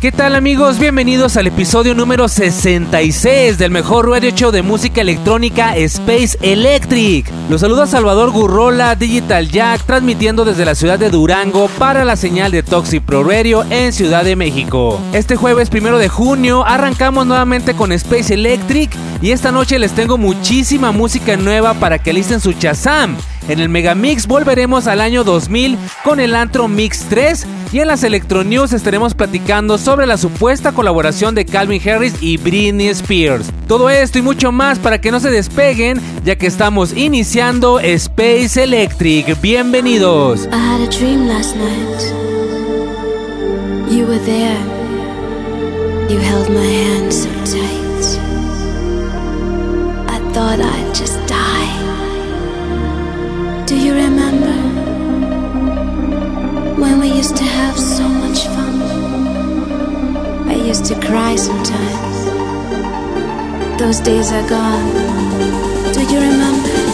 ¿Qué tal amigos? Bienvenidos al episodio número 66 del mejor radio show de música electrónica Space Electric. Los saluda Salvador Gurrola, Digital Jack, transmitiendo desde la ciudad de Durango para la señal de Toxic Pro Radio en Ciudad de México. Este jueves primero de junio arrancamos nuevamente con Space Electric y esta noche les tengo muchísima música nueva para que listen su chazam. En el Megamix volveremos al año 2000 con el Antro Mix 3 y en las Electro News estaremos platicando sobre la supuesta colaboración de Calvin Harris y Britney Spears. Todo esto y mucho más para que no se despeguen ya que estamos iniciando Space Electric. Bienvenidos. I thought I'd just used to have so much fun? I used to cry sometimes. Those days are gone. Do you remember?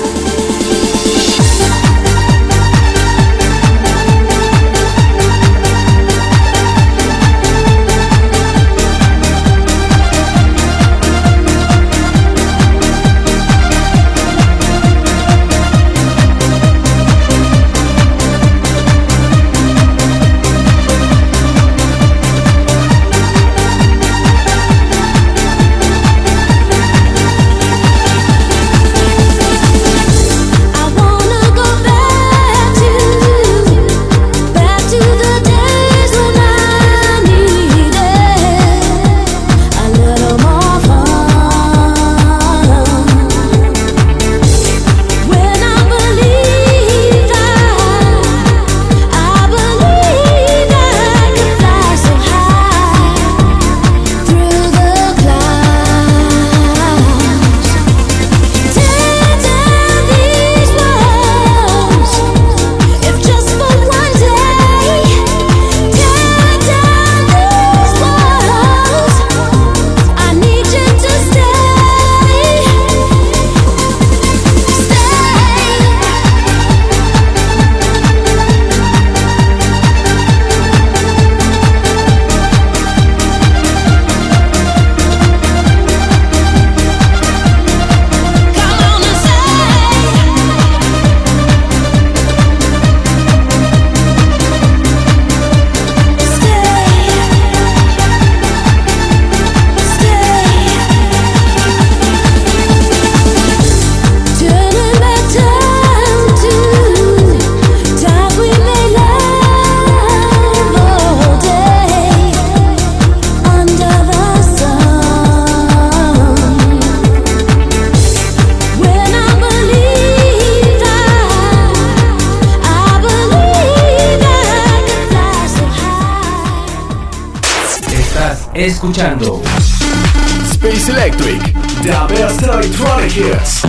Escuchando Space Electric, The Best Electronic Hits.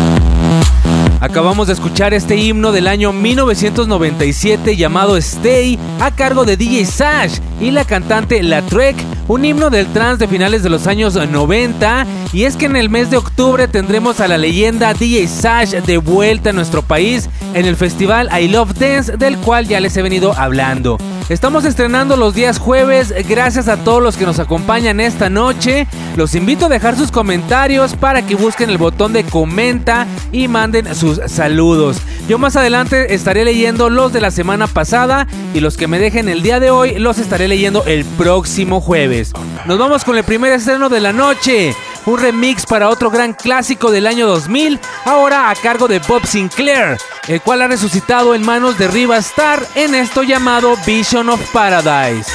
Acabamos de escuchar este himno del año 1997 llamado Stay a cargo de DJ Sash y la cantante La Trek, un himno del trance de finales de los años 90 y es que en el mes de octubre tendremos a la leyenda DJ Sash de vuelta a nuestro país en el festival I Love Dance del cual ya les he venido hablando. Estamos estrenando los días jueves, gracias a todos los que nos acompañan esta noche. Los invito a dejar sus comentarios para que busquen el botón de comenta y manden sus saludos. Yo más adelante estaré leyendo los de la semana pasada y los que me dejen el día de hoy los estaré leyendo el próximo jueves. Nos vamos con el primer estreno de la noche. Un remix para otro gran clásico del año 2000, ahora a cargo de Bob Sinclair, el cual ha resucitado en manos de Riva Star en esto llamado Vision of Paradise.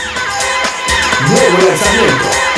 Nuevo lanzamiento.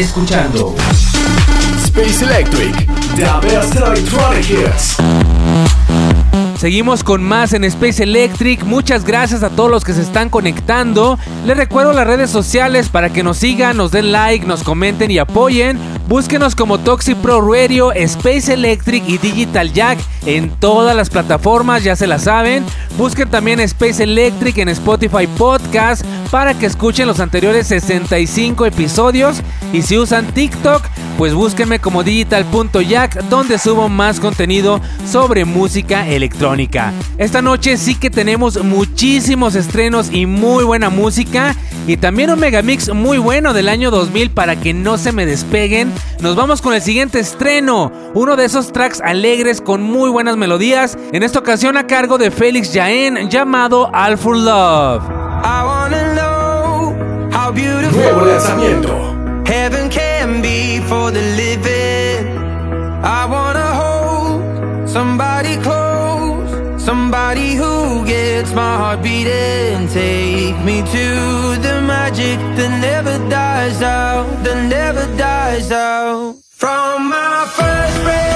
Escuchando Space Electric, the best electronic hits. Seguimos con más en Space Electric. Muchas gracias a todos los que se están conectando. Les recuerdo las redes sociales para que nos sigan, nos den like, nos comenten y apoyen. Búsquenos como Toxic Pro Radio, Space Electric y Digital Jack en todas las plataformas, ya se la saben. Busquen también Space Electric en Spotify Podcast para que escuchen los anteriores 65 episodios. Y si usan TikTok, pues búsquenme como digital.jack donde subo más contenido sobre música electrónica. Esta noche sí que tenemos muchísimos estrenos y muy buena música y también un megamix muy bueno del año 2000 para que no se me despeguen. Nos vamos con el siguiente estreno, uno de esos tracks alegres con muy buenas melodías, en esta ocasión a cargo de Félix Jaén llamado All for Love. Nuevo lanzamiento. Heaven can be for the living. I wanna hold somebody close, somebody who gets my heart beating. Take me to the magic that never dies out, that never dies out. From my first breath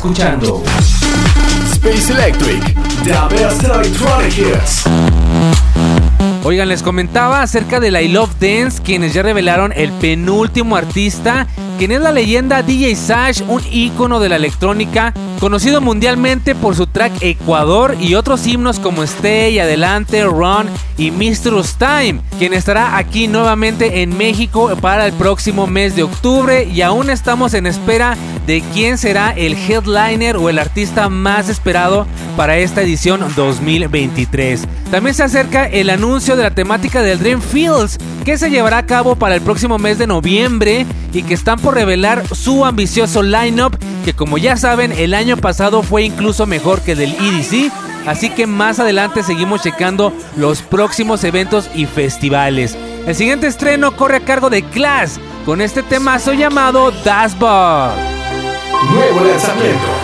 escuchando Space Electric, the best electronic hits. Oigan, les comentaba acerca de la I Love Dance, quienes ya revelaron el penúltimo artista, quien es la leyenda DJ Sash, un ícono de la electrónica, conocido mundialmente por su track Ecuador y otros himnos como Stay, Adelante, Run y Mistress Time, quien estará aquí nuevamente en México para el próximo mes de octubre y aún estamos en espera de quién será el headliner o el artista más esperado para esta edición 2023. También se acerca el anuncio de la temática del Dream Fields que se llevará a cabo para el próximo mes de noviembre y que están por revelar su ambicioso lineup que como ya saben el año pasado fue incluso mejor que del EDC, así que más adelante seguimos checando los próximos eventos y festivales. El siguiente estreno corre a cargo de Class con este temazo llamado Dashboard. Nuevo lanzamiento.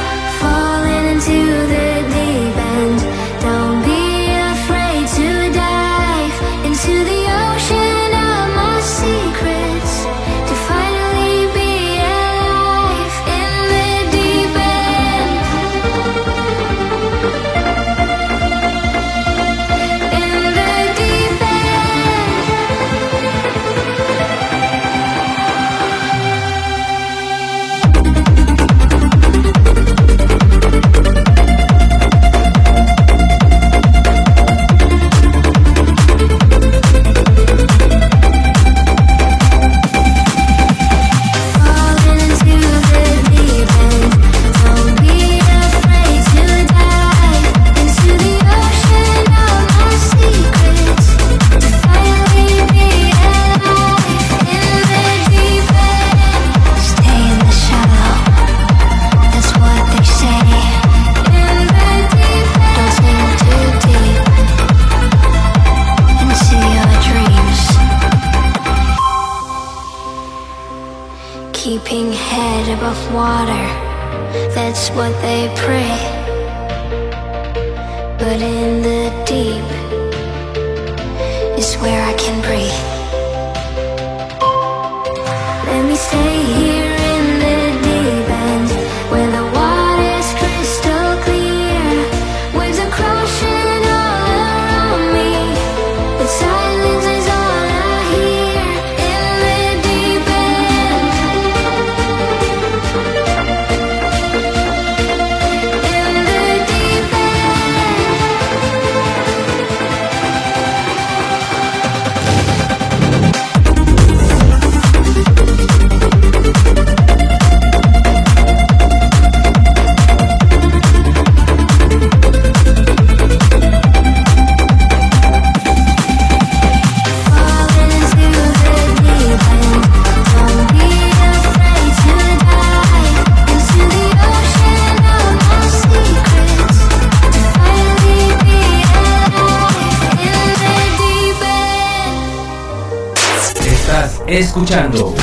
Escuchando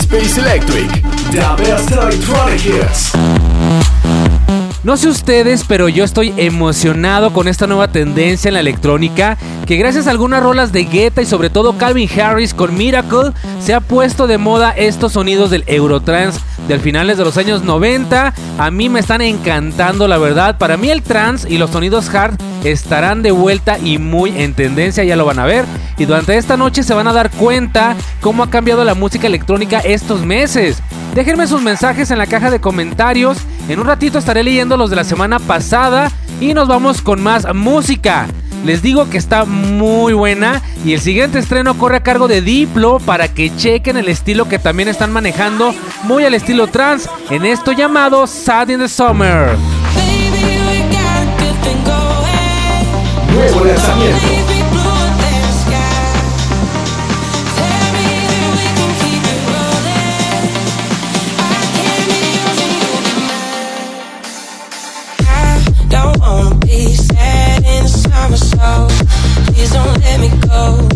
Space Electric, the best electronic hits. No sé ustedes, pero yo estoy emocionado con esta nueva tendencia en la electrónica que gracias a algunas rolas de Guetta y sobre todo Calvin Harris con Miracle se ha puesto de moda estos sonidos del Eurotrance de finales de los años 90. A mí me están encantando, la verdad. Para mí el trance y los sonidos hard estarán de vuelta y muy en tendencia, ya lo van a ver. Y durante esta noche se van a dar cuenta cómo ha cambiado la música electrónica estos meses. Déjenme sus mensajes en la caja de comentarios. En un ratito estaré leyendo los de la semana pasada y nos vamos con más música. Les digo que está muy buena y el siguiente estreno corre a cargo de Diplo para que chequen el estilo que también están manejando muy al estilo trance en esto llamado Sad in the Summer. Nuevo lanzamiento. Don't let me go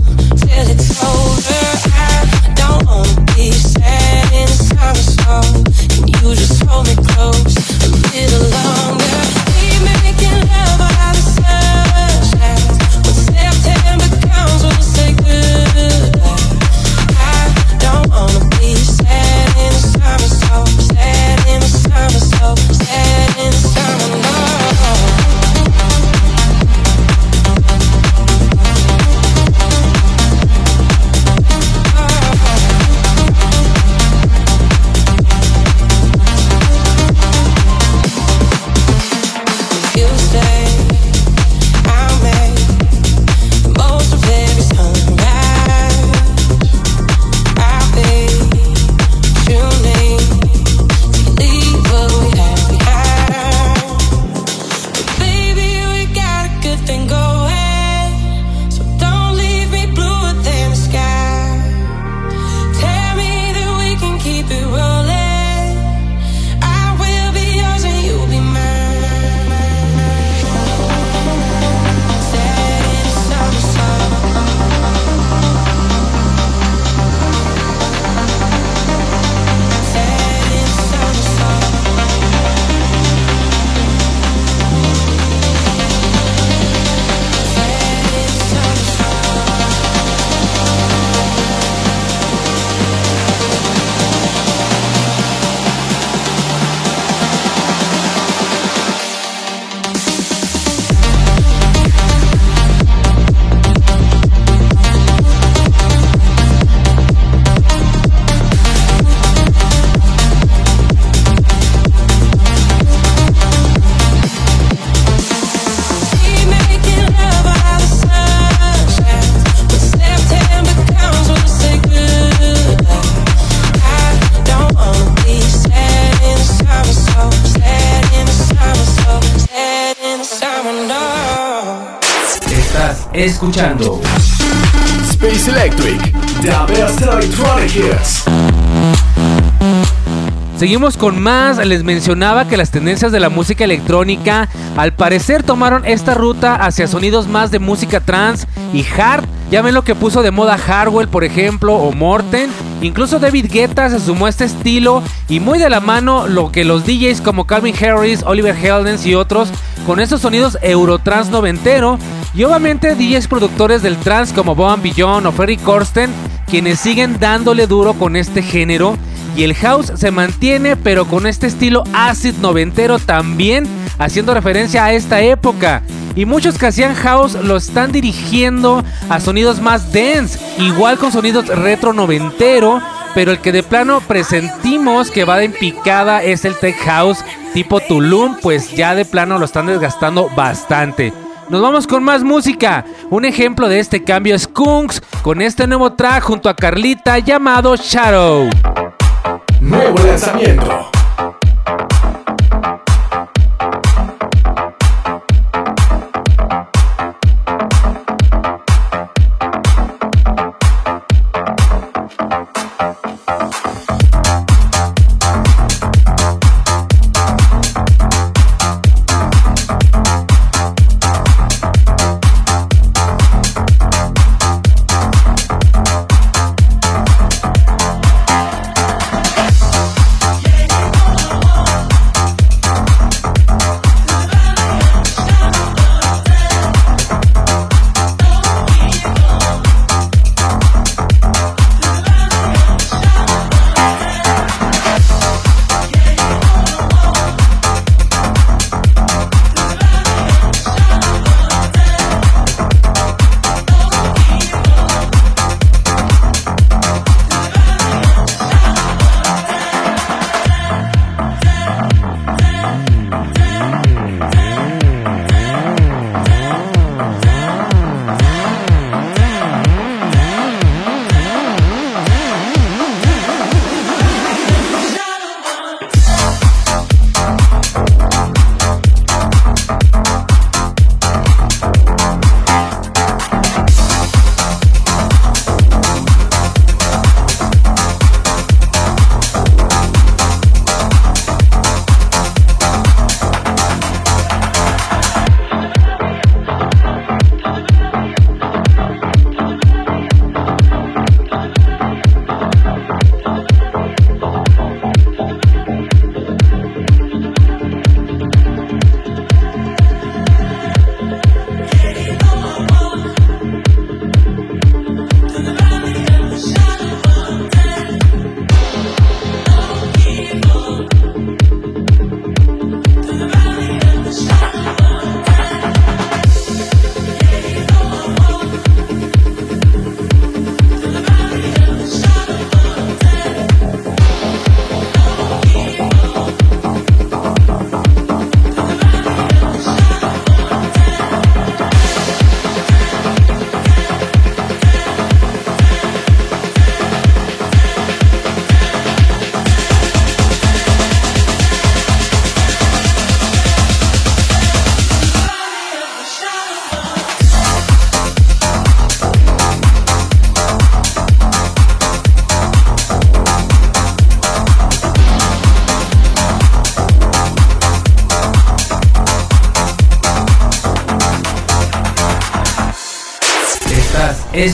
escuchando Space Electric, the best electronic hits. Seguimos con más, les mencionaba que las tendencias de la música electrónica al parecer tomaron esta ruta hacia sonidos más de música trance y hard Ya ven lo que puso de moda Harwell, por ejemplo, o Morten. Incluso David Guetta se sumó a este estilo y muy de la mano lo que los DJs como Calvin Harris, Oliver Heldens y otros con estos sonidos Eurotrans noventero y obviamente DJs productores del trance como Boban Beyond o Ferry Corsten quienes siguen dándole duro con este género y el house se mantiene pero con este estilo acid noventero también haciendo referencia a esta época. Y muchos que hacían house lo están dirigiendo a sonidos más dense, igual con sonidos retro noventero, pero el que de plano presentimos que va de picada es el tech house tipo Tulum, pues ya de plano lo están desgastando bastante. Nos vamos con más música. Un ejemplo de este cambio es Kunks con este nuevo track junto a Carlita llamado Shadow. Nuevo lanzamiento.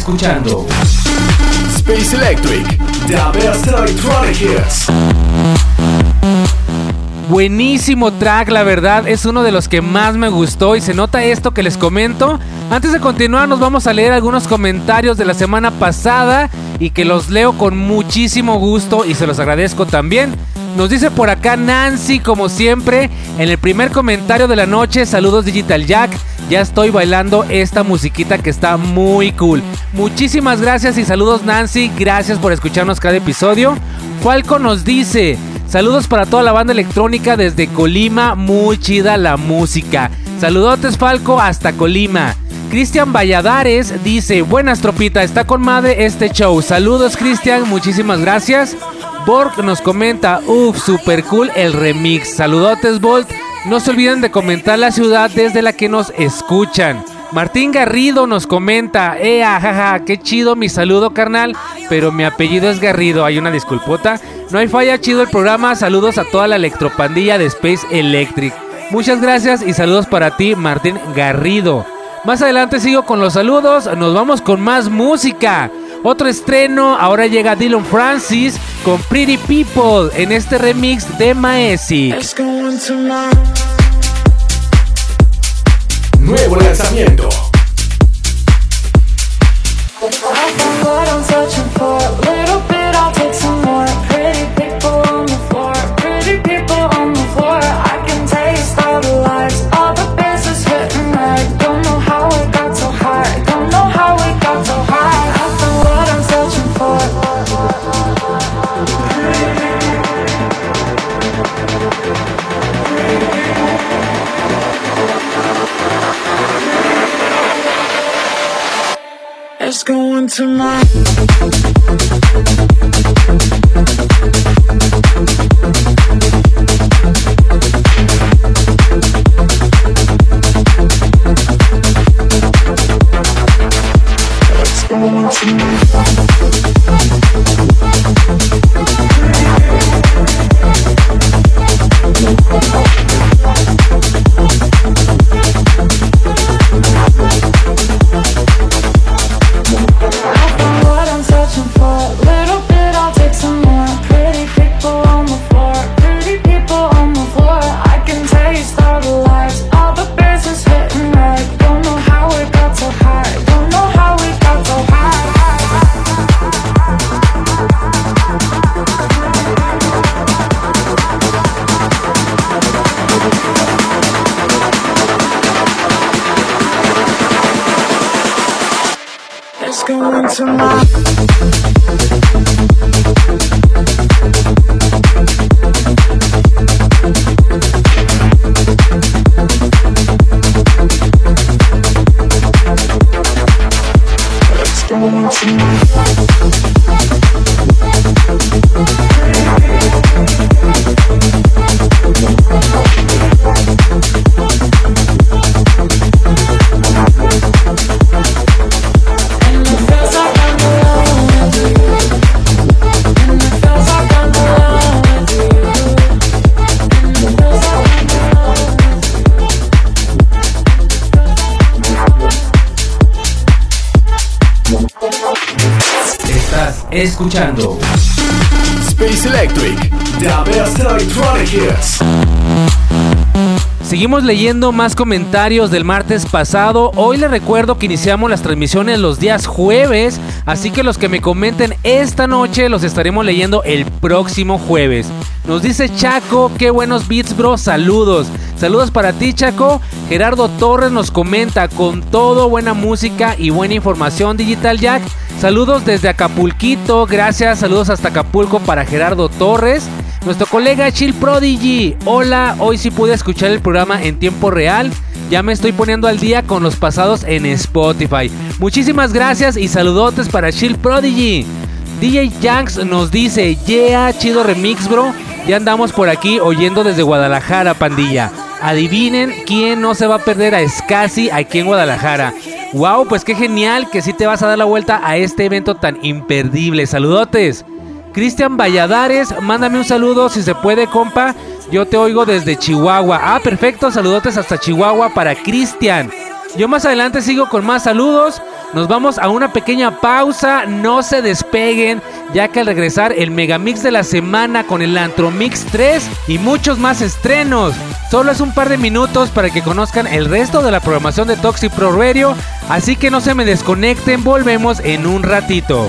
Escuchando Space Electric. The best electronic hits. Buenísimo track, la verdad, es uno de los que más me gustó y se nota esto que les comento. Antes de continuar, nos vamos a leer algunos comentarios de la semana pasada y que los leo con muchísimo gusto y se los agradezco también. Nos dice por acá Nancy, como siempre, en el primer comentario de la noche, saludos Digital Jack, ya estoy bailando esta musiquita que está muy cool. Muchísimas gracias y saludos Nancy, gracias por escucharnos cada episodio. Falco nos dice, saludos para toda la banda electrónica desde Colima, muy chida la música. Saludotes Falco hasta Colima. Cristian Valladares dice, buenas tropita, está con madre este show. Saludos Cristian, muchísimas gracias. Borg nos comenta, uff, super cool el remix. Saludotes Bolt. No se olviden de comentar la ciudad desde la que nos escuchan. Martín Garrido nos comenta, eh, jaja, qué chido mi saludo carnal, pero mi apellido es Garrido, hay una disculpota. No hay falla, chido el programa, saludos a toda la electropandilla de Space Electric. Muchas gracias y saludos para ti, Martín Garrido. Más adelante sigo con los saludos, nos vamos con más música. Otro estreno, ahora llega Dylan Francis con Pretty People en este remix de Maesi. Nuevo lanzamiento. It's going tonight. It's going escuchando Leyendo más comentarios del martes pasado. Hoy les recuerdo que iniciamos las transmisiones los días jueves, así que los que me comenten esta noche los estaremos leyendo el próximo jueves. Nos dice Chaco, qué buenos beats, bro. Saludos. Saludos para ti, Chaco. Gerardo Torres nos comenta con todo buena música y buena información, Digital Jack. Saludos desde Acapulquito, gracias. Saludos hasta Acapulco para Gerardo Torres. Nuestro colega Chill Prodigy. Hola, hoy sí pude escuchar el programa en tiempo real. Ya me estoy poniendo al día con los pasados en Spotify. Muchísimas gracias y saludotes para Chill Prodigy. DJ Yanks nos dice, yeah, chido remix, bro. Ya andamos por aquí oyendo desde Guadalajara, pandilla. Adivinen quién no se va a perder a Scassi aquí en Guadalajara. Wow, pues qué genial que sí te vas a dar la vuelta a este evento tan imperdible. Saludotes. Cristian Valladares, mándame un saludo si se puede, compa. Yo te oigo desde Chihuahua. Ah, perfecto, saludotes hasta Chihuahua para Cristian. Yo más adelante sigo con más saludos. Nos vamos a una pequeña pausa. No se despeguen, ya que al regresar el Megamix de la semana con el Antromix 3 y muchos más estrenos. Solo es un par de minutos para que conozcan el resto de la programación de Toxic Pro Radio. Así que no se me desconecten, volvemos en un ratito.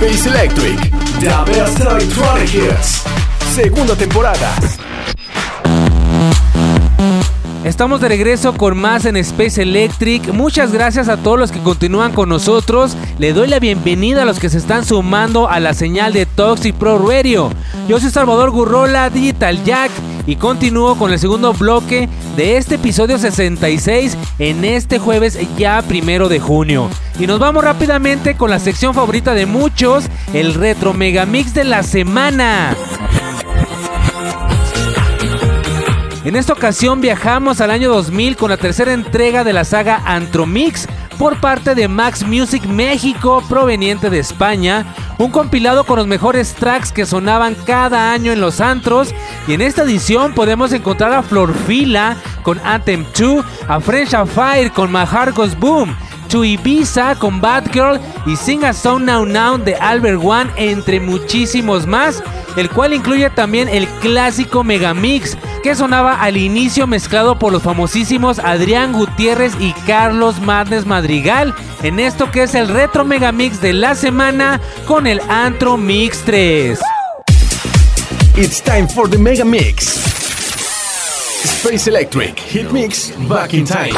Space Electric. The best electronic hits. Segunda temporada. Estamos de regreso con más en Space Electric. Muchas gracias a todos los que continúan con nosotros. Le doy la bienvenida a los que se están sumando a la señal de Toxic Pro Radio. Yo soy Salvador Gurrola, Digital Jack, y continúo con el segundo bloque de este episodio 66 en este jueves ya primero de junio. Y nos vamos rápidamente con la sección favorita de muchos, el Retro Megamix de la semana. En esta ocasión viajamos al año 2000 con la tercera entrega de la saga Antromix por parte de Max Music México proveniente de España, un compilado con los mejores tracks que sonaban cada año en los antros. Y en esta edición podemos encontrar a Florfila con Anthem 2, a French Fire con My Boom, To Ibiza con Bad Girl y Sing a Song Now Now de Albert One, entre muchísimos más, el cual incluye también el clásico Megamix que sonaba al inicio mezclado por los famosísimos Adrián Gutiérrez y Carlos Madnes Madrigal en esto que es el Retro Megamix de la semana con el Antro Mix 3. It's time for the Mega Mix. Space Electric Hit Mix Back in Time.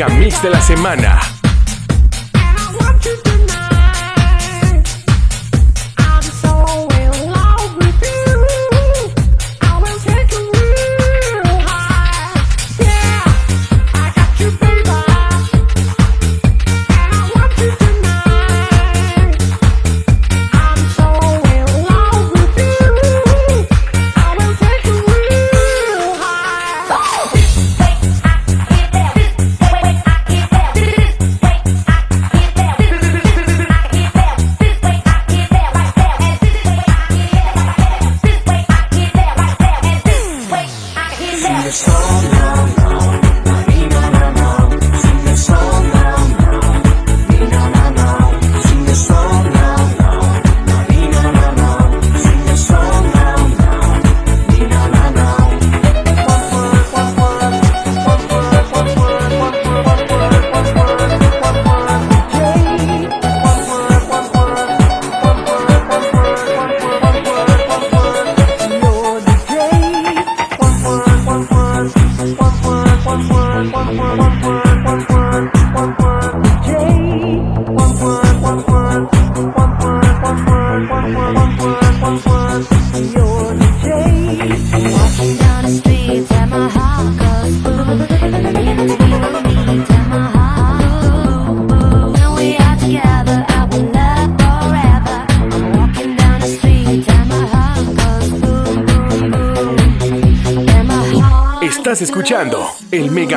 Mega Mix de la semana.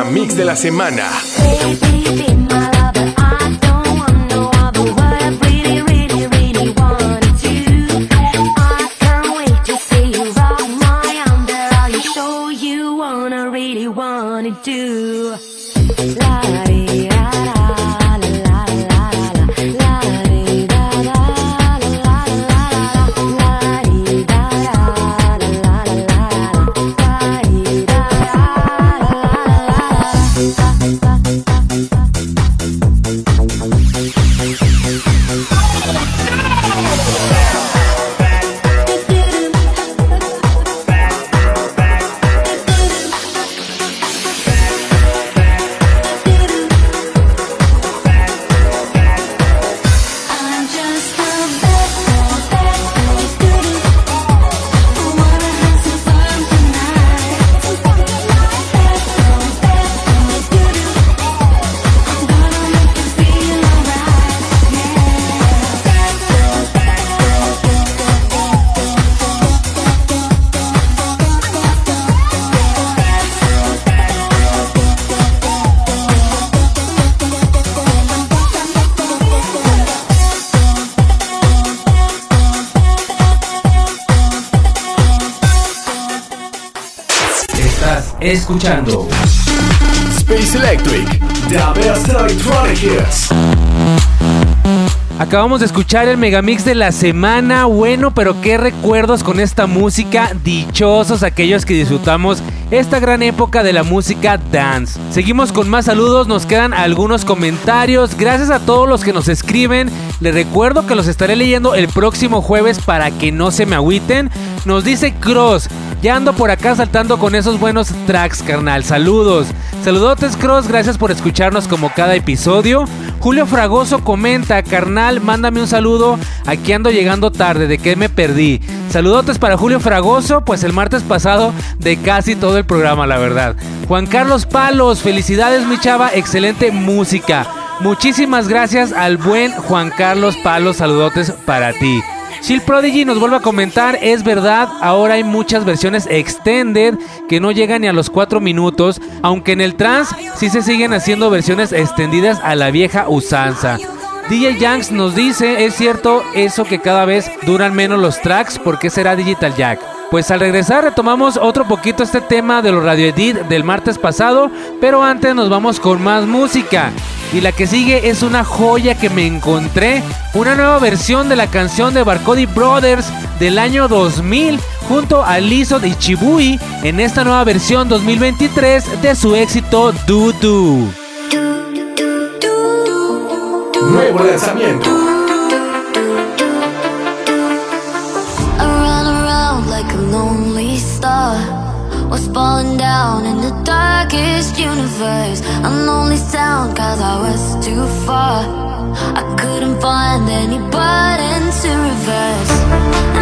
Mix de la semana. Escuchando Space Electric. The best electronic hits. Acabamos de escuchar el megamix de la semana. Bueno, pero qué recuerdos con esta música. Dichosos aquellos que disfrutamos esta gran época de la música dance. Seguimos con más saludos, nos quedan algunos comentarios. Gracias a todos los que nos escriben. Les recuerdo que los estaré leyendo el próximo jueves para que no se me agüiten. Nos dice Cross. Ya ando por acá saltando con esos buenos tracks, carnal. Saludos. Saludotes, Cross. Gracias por escucharnos como cada episodio. Julio Fragoso comenta, carnal, mándame un saludo. Aquí ando llegando tarde, ¿de qué me perdí? Saludotes para Julio Fragoso, pues el martes pasado de casi todo el programa, la verdad. Juan Carlos Palos, felicidades, mi chava, excelente música. Muchísimas gracias al buen Juan Carlos Palos, saludotes para ti. Chill Prodigy nos vuelve a comentar, es verdad, ahora hay muchas versiones extended que no llegan ni a los 4 minutos, aunque en el trance sí se siguen haciendo versiones extendidas a la vieja usanza. DJ Yanks nos dice, es cierto eso que cada vez duran menos los tracks, ¿por qué será Digital Jack? Pues al regresar retomamos otro poquito este tema de los Radio Edit del martes pasado, pero antes nos vamos con más música. Y la que sigue es una joya que me encontré, una nueva versión de la canción de Barcody Brothers del año 2000 junto a Lizzo y Chibui en esta nueva versión 2023 de su éxito Do Do. Nuevo lanzamiento. Darkest universe. An only sound cause I was too far. I couldn't find any button to reverse.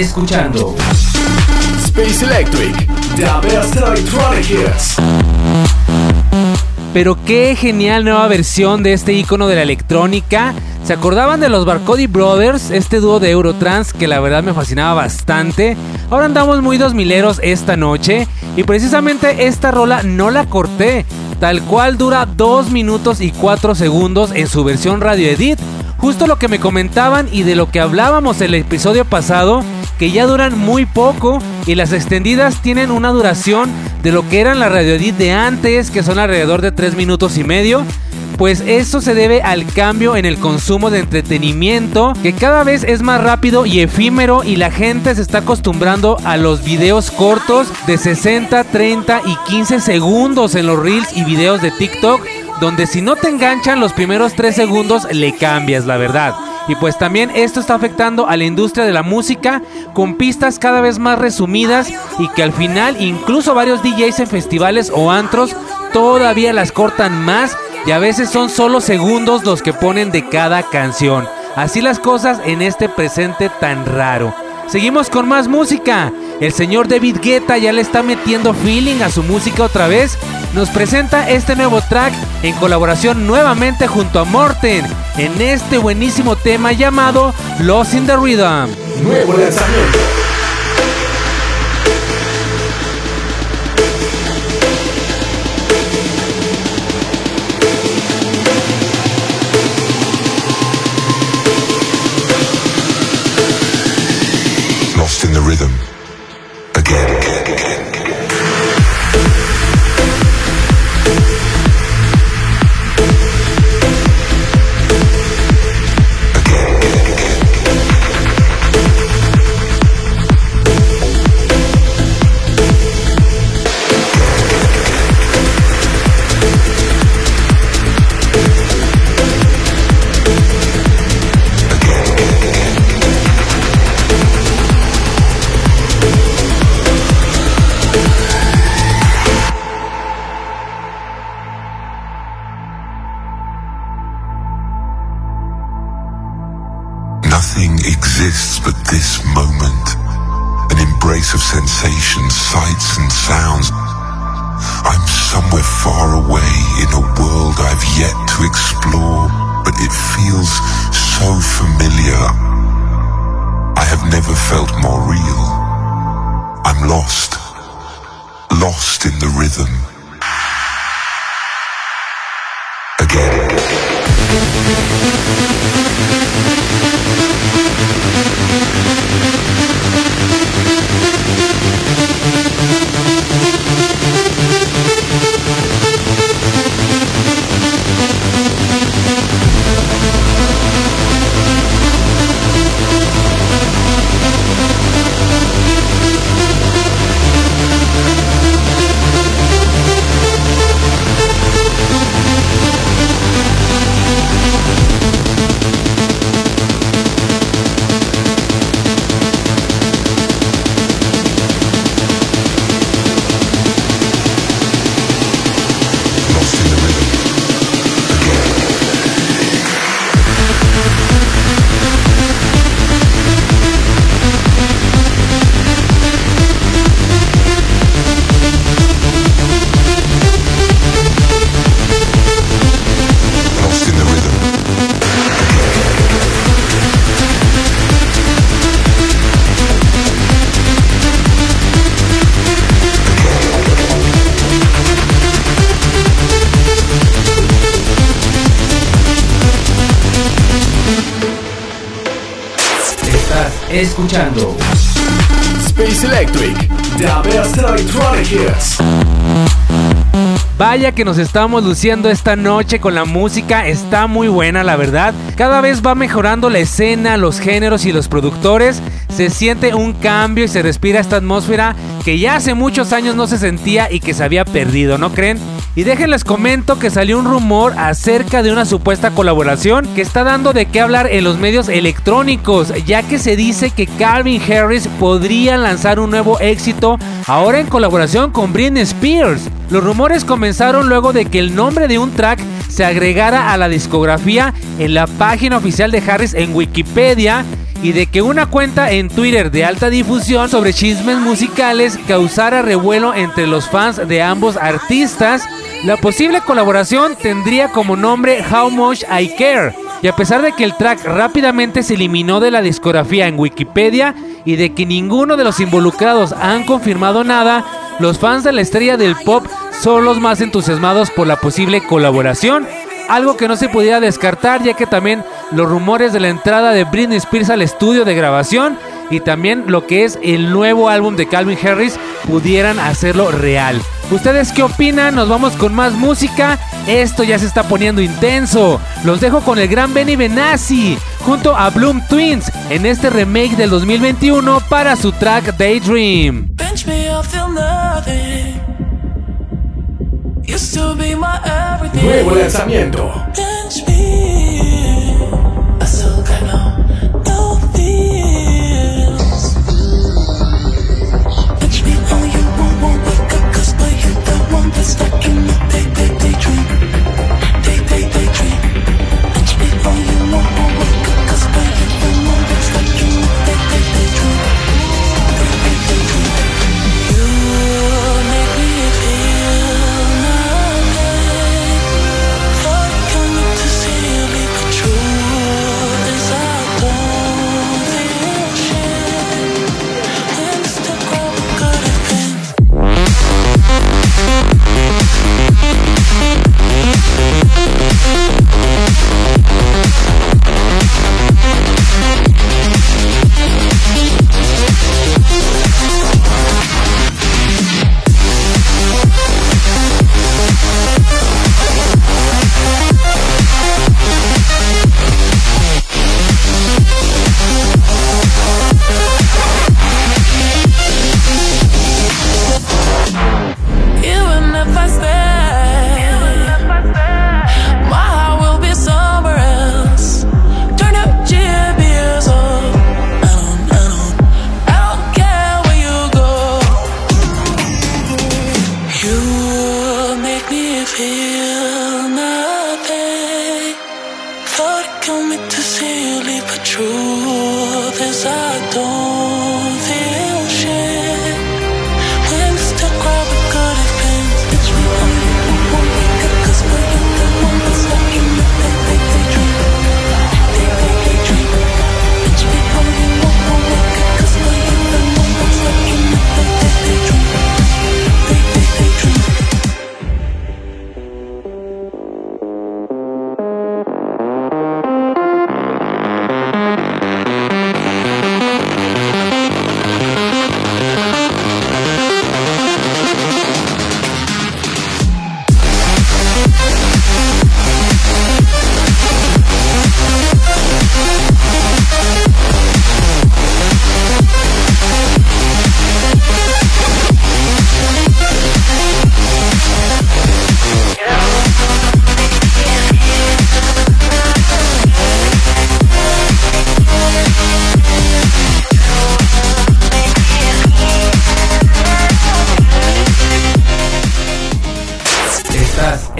Escuchando Space Electric. The best electronic hits. Pero qué genial nueva versión de este icono de la electrónica. ¿Se acordaban de los Barcody Brothers? Este dúo de Eurotrans que la verdad me fascinaba bastante. Ahora andamos muy dos mileros esta noche. Y precisamente esta rola no la corté. Tal cual dura 2 minutos y 4 segundos en su versión radio edit. Justo lo que me comentaban y de lo que hablábamos el episodio pasado, que ya duran muy poco y las extendidas tienen una duración de lo que eran la radio edit de antes, que son alrededor de 3 minutos y medio. Pues esto se debe al cambio en el consumo de entretenimiento, que cada vez es más rápido y efímero y la gente se está acostumbrando a los videos cortos de 60, 30 y 15 segundos en los reels y videos de TikTok, donde si no te enganchan los primeros 3 segundos le cambias, la verdad. Y pues también esto está afectando a la industria de la música con pistas cada vez más resumidas y que al final incluso varios DJs en festivales o antros todavía las cortan más y a veces son solo segundos los que ponen de cada canción. Así las cosas en este presente tan raro. Seguimos con más música. El señor David Guetta ya le está metiendo feeling a su música otra vez. Nos presenta este nuevo track en colaboración nuevamente junto a Morten en este buenísimo tema llamado Lost in the Rhythm. Nuevo lanzamiento. Que nos estamos luciendo esta noche con la música, está muy buena la verdad. Cada vez va mejorando la escena, los géneros y los productores. Se siente un cambio y se respira esta atmósfera que ya hace muchos años no se sentía y que se había perdido, ¿no creen? Y déjenles comento que salió un rumor acerca de una supuesta colaboración que está dando de qué hablar en los medios electrónicos, ya que se dice que Calvin Harris podría lanzar un nuevo éxito ahora en colaboración con Britney Spears. Los rumores comenzaron luego de que el nombre de un track se agregara a la discografía en la página oficial de Harris en Wikipedia y de que una cuenta en Twitter de alta difusión sobre chismes musicales causara revuelo entre los fans de ambos artistas. La posible colaboración tendría como nombre How Much I Care. Y a pesar de que el track rápidamente se eliminó de la discografía en Wikipedia y de que ninguno de los involucrados han confirmado nada, los fans de la estrella del pop son los más entusiasmados por la posible colaboración, algo que no se podía descartar ya que también los rumores de la entrada de Britney Spears al estudio de grabación y también lo que es el nuevo álbum de Calvin Harris pudieran hacerlo real. ¿Ustedes qué opinan? Nos vamos con más música. Esto ya se está poniendo intenso. Los dejo con el gran Benny Benassi junto a Bloom Twins en este remake del 2021 para su track Daydream. Pinch me,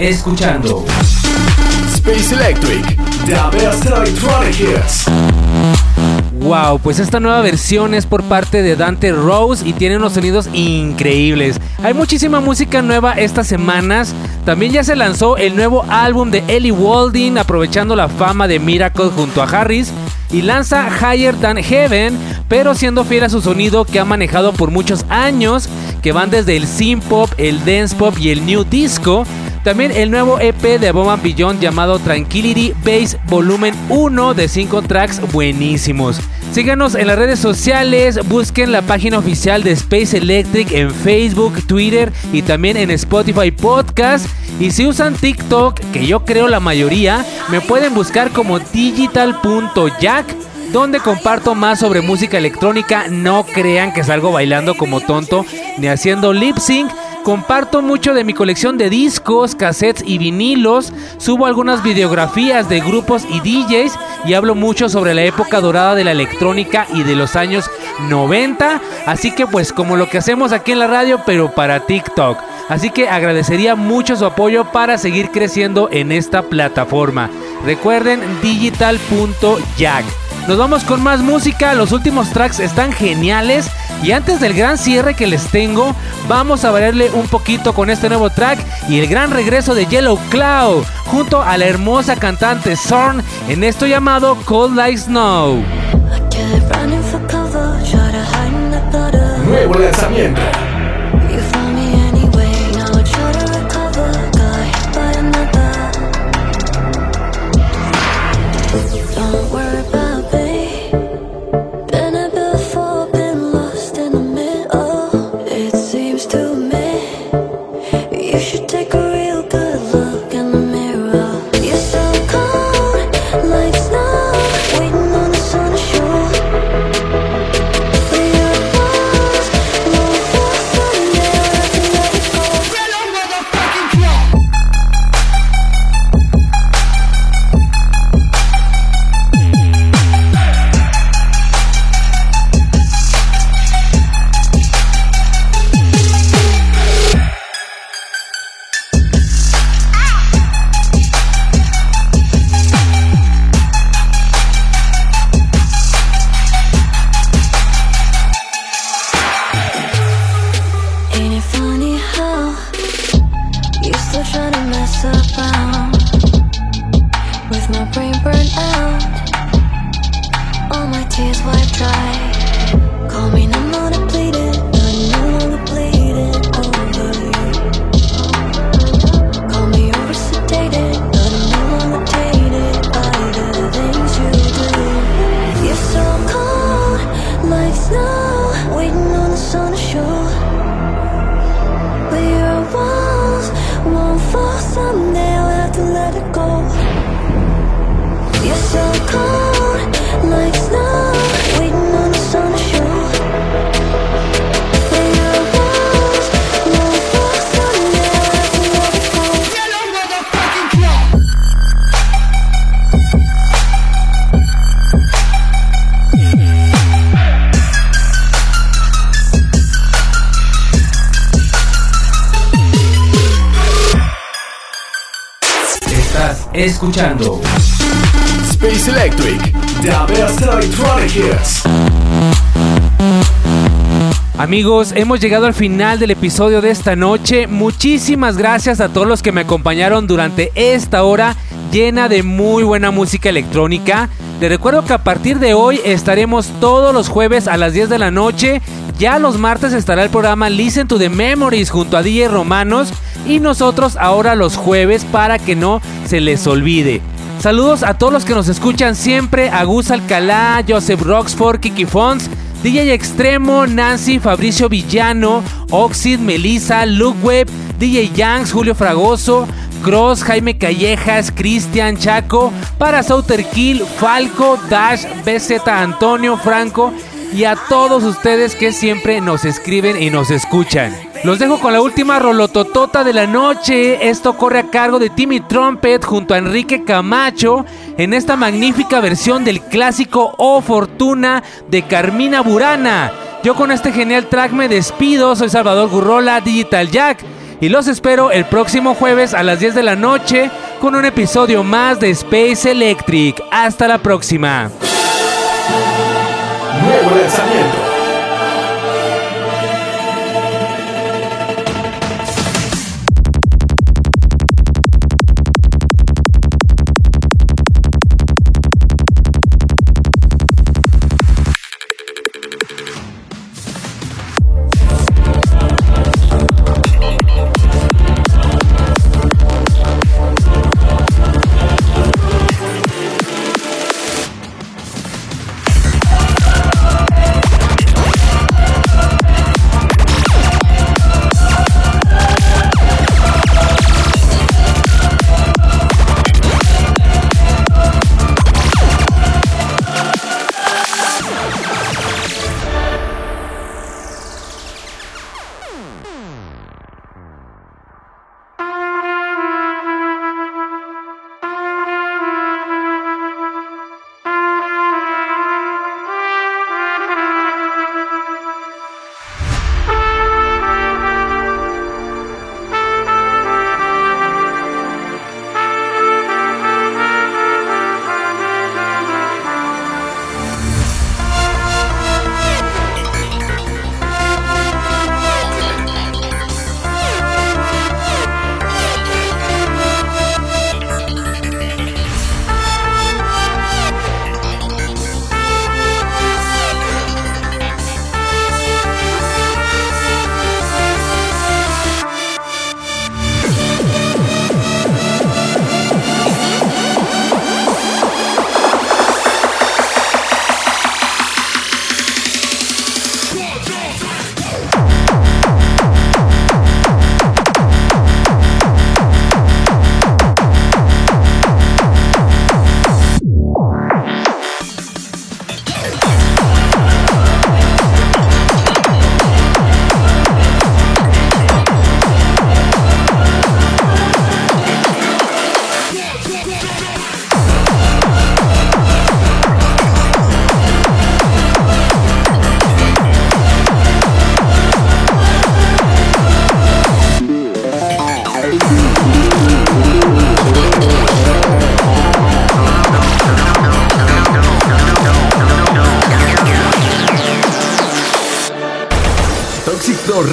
escuchando Space Electric. The best electronic hits. Wow, pues esta nueva versión es por parte de Dante Rose y tiene unos sonidos increíbles. Hay muchísima música nueva estas semanas. También ya se lanzó el nuevo álbum de Ellie Walding aprovechando la fama de Miracle junto a Harris y lanza Higher Than Heaven, pero siendo fiel a su sonido que ha manejado por muchos años, que van desde el synth pop, el dance pop y el new disco. También el nuevo EP de Above and Beyond llamado Tranquility Bass Volumen 1 de 5 tracks buenísimos. Síganos en las redes sociales, busquen la página oficial de Space Electric en Facebook, Twitter y también en Spotify Podcast. Y si usan TikTok, que yo creo la mayoría, me pueden buscar como digital.jack donde comparto más sobre música electrónica. No crean que salgo bailando como tonto ni haciendo lip sync. Comparto mucho de mi colección de discos, cassettes y vinilos. Subo algunas videografías de grupos y DJs y hablo mucho sobre la época dorada de la electrónica y de los años 90. Así que pues como lo que hacemos aquí en la radio, pero para TikTok. Así que agradecería mucho su apoyo para seguir creciendo en esta plataforma. Recuerden digital.jack. Nos vamos con más música, los últimos tracks están geniales y antes del gran cierre que les tengo, vamos a variarle un poquito con este nuevo track y el gran regreso de Yellow Cloud junto a la hermosa cantante Zorn en esto llamado Cold Like Snow. Kept running tears wiped dry. Escuchando Space Electric. The best electronic hits. Amigos, hemos llegado al final del episodio de esta noche. Muchísimas gracias a todos los que me acompañaron durante esta hora llena de muy buena música electrónica. Les recuerdo que a partir de hoy estaremos todos los jueves a las 10 de la noche. Ya los martes estará el programa Listen to the Memories junto a DJ Romanos. Y nosotros ahora los jueves para que no se les olvide. Saludos a todos los que nos escuchan siempre. A Gus Alcalá, Joseph Roxford, Kiki Fons. DJ Extremo, Nancy, Fabricio Villano, Oxid, Melissa, Luke Webb, DJ Yanks, Julio Fragoso, Cross, Jaime Callejas, Cristian Chaco, para Souter Kill, Falco, Dash, BZ Antonio, Franco y a todos ustedes que siempre nos escriben y nos escuchan. Los dejo con la última rolototota de la noche. Esto corre a cargo de Timmy Trumpet junto a Enrique Camacho en esta magnífica versión del clásico Oh Fortuna de Carmina Burana. Yo con este genial track me despido. Soy Salvador Gurrola, Digital Jack. Y los espero el próximo jueves a las 10 de la noche con un episodio más de Space Electric. Hasta la próxima. Nuevo lanzamiento.